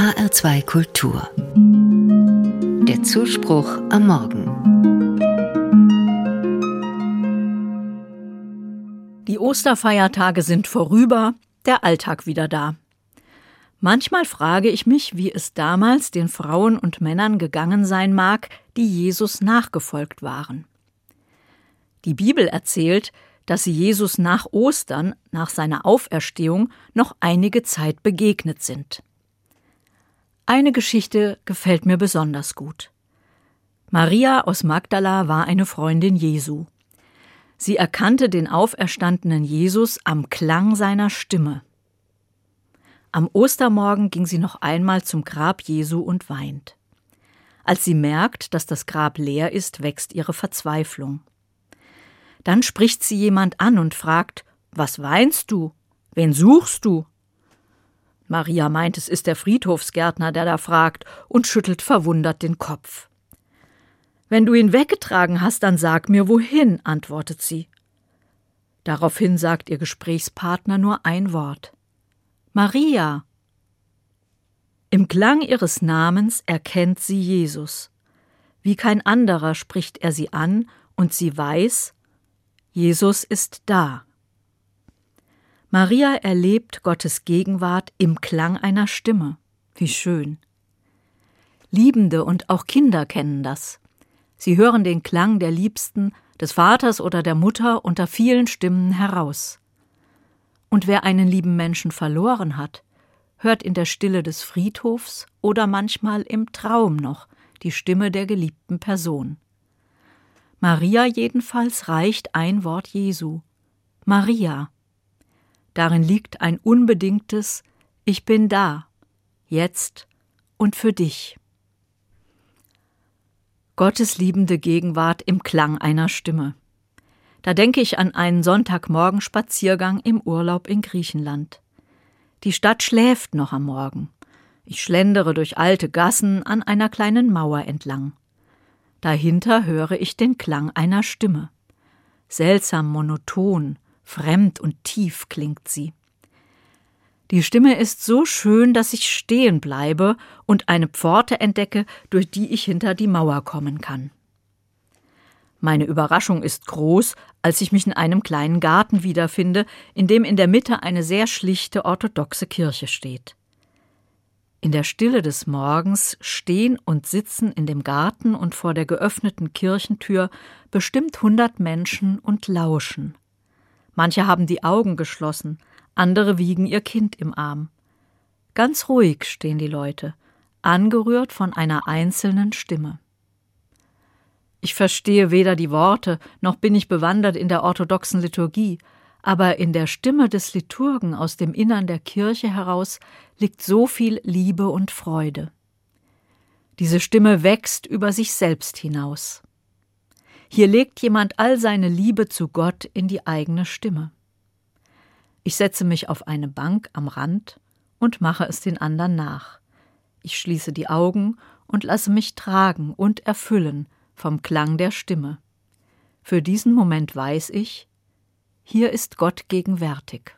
HR2 Kultur. Der Zuspruch am Morgen. Die Osterfeiertage sind vorüber, der Alltag wieder da. Manchmal frage ich mich, wie es damals den Frauen und Männern gegangen sein mag, die Jesus nachgefolgt waren. Die Bibel erzählt, dass sie Jesus nach Ostern, nach seiner Auferstehung, noch einige Zeit begegnet sind. Eine Geschichte gefällt mir besonders gut. Maria aus Magdala war eine Freundin Jesu. Sie erkannte den auferstandenen Jesus am Klang seiner Stimme. Am Ostermorgen ging sie noch einmal zum Grab Jesu und weint. Als sie merkt, dass das Grab leer ist, wächst ihre Verzweiflung. Dann spricht sie jemand an und fragt Was weinst du? Wen suchst du? Maria meint, es ist der Friedhofsgärtner, der da fragt, und schüttelt verwundert den Kopf. Wenn du ihn weggetragen hast, dann sag mir wohin, antwortet sie. Daraufhin sagt ihr Gesprächspartner nur ein Wort. Maria. Im Klang ihres Namens erkennt sie Jesus. Wie kein anderer spricht er sie an, und sie weiß, Jesus ist da. Maria erlebt Gottes Gegenwart im Klang einer Stimme. Wie schön. Liebende und auch Kinder kennen das. Sie hören den Klang der Liebsten, des Vaters oder der Mutter unter vielen Stimmen heraus. Und wer einen lieben Menschen verloren hat, hört in der Stille des Friedhofs oder manchmal im Traum noch die Stimme der geliebten Person. Maria jedenfalls reicht ein Wort Jesu. Maria. Darin liegt ein unbedingtes Ich bin da, jetzt und für dich. Gottes liebende Gegenwart im Klang einer Stimme. Da denke ich an einen Sonntagmorgen-Spaziergang im Urlaub in Griechenland. Die Stadt schläft noch am Morgen. Ich schlendere durch alte Gassen an einer kleinen Mauer entlang. Dahinter höre ich den Klang einer Stimme. Seltsam monoton, fremd und tief klingt sie. Die Stimme ist so schön, dass ich stehen bleibe und eine Pforte entdecke, durch die ich hinter die Mauer kommen kann. Meine Überraschung ist groß, als ich mich in einem kleinen Garten wiederfinde, in dem in der Mitte eine sehr schlichte orthodoxe Kirche steht. In der Stille des Morgens stehen und sitzen in dem Garten und vor der geöffneten Kirchentür bestimmt hundert Menschen und lauschen. Manche haben die Augen geschlossen, andere wiegen ihr Kind im Arm. Ganz ruhig stehen die Leute, angerührt von einer einzelnen Stimme. Ich verstehe weder die Worte, noch bin ich bewandert in der orthodoxen Liturgie, aber in der Stimme des Liturgen aus dem Innern der Kirche heraus liegt so viel Liebe und Freude. Diese Stimme wächst über sich selbst hinaus. Hier legt jemand all seine Liebe zu Gott in die eigene Stimme. Ich setze mich auf eine Bank am Rand und mache es den anderen nach. Ich schließe die Augen und lasse mich tragen und erfüllen vom Klang der Stimme. Für diesen Moment weiß ich, hier ist Gott gegenwärtig.